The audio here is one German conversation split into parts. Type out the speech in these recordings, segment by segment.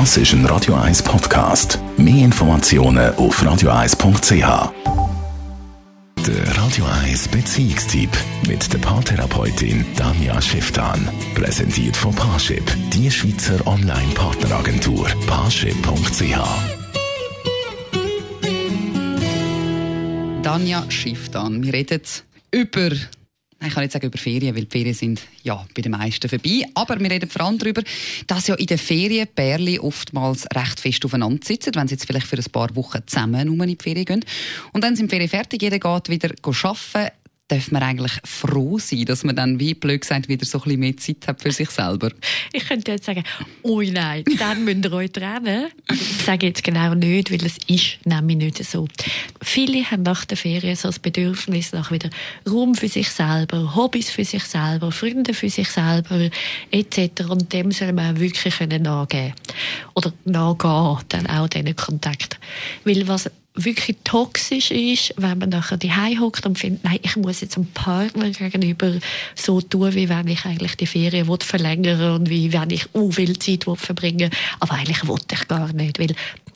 Das ist ein Radio 1 Podcast. Mehr Informationen auf radio1.ch. Der Radio 1 Beziehungstyp mit der Paartherapeutin Danja Schifftan. Präsentiert von Paarship, die Schweizer Online-Partneragentur. Paarship.ch. Danja Schifftan. Wir reden über ich kann nicht sagen über Ferien, weil die Ferien sind ja bei den meisten vorbei. Aber wir reden vor allem darüber, dass ja in den Ferien Pärchen oftmals recht fest aufeinander sitzen, wenn sie jetzt vielleicht für ein paar Wochen zusammen in die Ferien gehen. Und dann sind die Ferien fertig, jeder geht wieder arbeiten darf man eigentlich froh sein, dass man dann, wie blöd gesagt, wieder so ein bisschen mehr Zeit hat für sich selber? Ich könnte jetzt sagen, oh nein, dann müsst ihr euch trennen. Ich sage jetzt genau nicht, weil es ist nämlich nicht so. Viele haben nach der Ferien so das Bedürfnis nach wieder Raum für sich selber, Hobbys für sich selber, Freunde für sich selber etc. Und dem soll man wirklich nachgeben Oder nachgehen, dann auch diesen Kontakt. Weil was wirklich toxisch ist, wenn man nachher die hockt und findet, nein, ich muss jetzt einem Partner gegenüber so tun, wie wenn ich eigentlich die Ferien verlängern und wie wenn ich uh, viel Zeit verbringen aber eigentlich wollte ich gar nicht, weil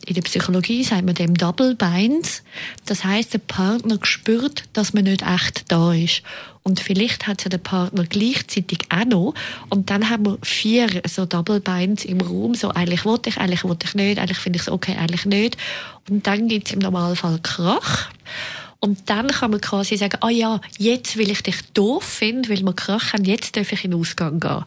in der Psychologie sagt man dem Double Binds. Das heißt, der Partner spürt, dass man nicht echt da ist. Und vielleicht hat ja der Partner gleichzeitig auch noch. Und dann haben wir vier so Double Binds im Raum. So, eigentlich wollte ich, eigentlich wollte ich nicht, eigentlich finde ich es okay, eigentlich nicht. Und dann gibt es im Normalfall Krach. Und dann kann man quasi sagen, ah ja, jetzt will ich dich doof finden, weil wir Krach haben, jetzt darf ich in den Ausgang gehen.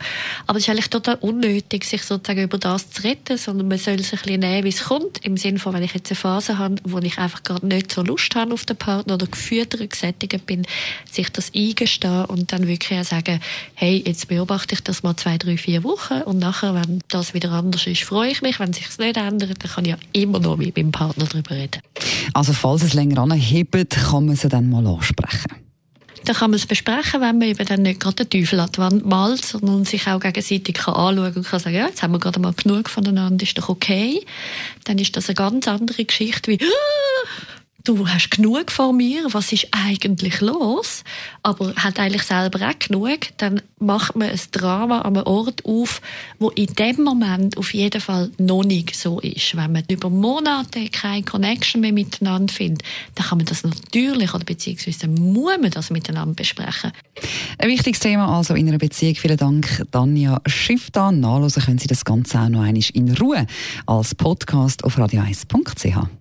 Aber es ist eigentlich total unnötig, sich sozusagen über das zu retten, sondern man soll sich ein bisschen nehmen, wie es kommt. Im Sinne von, wenn ich jetzt eine Phase habe, wo ich einfach gerade nicht so Lust habe auf den Partner oder geführter gesättigt bin, sich das eingestehen und dann wirklich auch sagen, hey, jetzt beobachte ich das mal zwei, drei, vier Wochen und nachher, wenn das wieder anders ist, freue ich mich. Wenn sich es nicht ändert, dann kann ich ja immer noch mit meinem Partner darüber reden. Also falls es länger anhebt, kann man sie dann mal ansprechen? Dann kann man es besprechen, wenn man eben dann nicht gerade den Teufel an malt, sondern sich auch gegenseitig kann anschauen und kann sagen, ja, jetzt haben wir gerade mal genug voneinander, ist doch okay. Dann ist das eine ganz andere Geschichte wie, du hast genug von mir, was ist eigentlich los? Aber hat eigentlich selber auch genug, dann macht man ein Drama an einem Ort auf, wo in dem Moment auf jeden Fall noch nicht so ist. Wenn man über Monate keine Connection mehr miteinander findet, dann kann man das natürlich oder beziehungsweise muss man das miteinander besprechen. Ein wichtiges Thema also in einer Beziehung. Vielen Dank, Danja Schifftan. Nachlesen können Sie das Ganze auch noch einmal in Ruhe als Podcast auf radio1.ch.